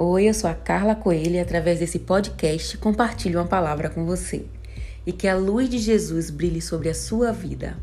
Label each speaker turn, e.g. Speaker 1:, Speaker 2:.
Speaker 1: Oi, eu sou a Carla Coelho e através desse podcast compartilho uma palavra com você. E que a luz de Jesus brilhe sobre a sua vida.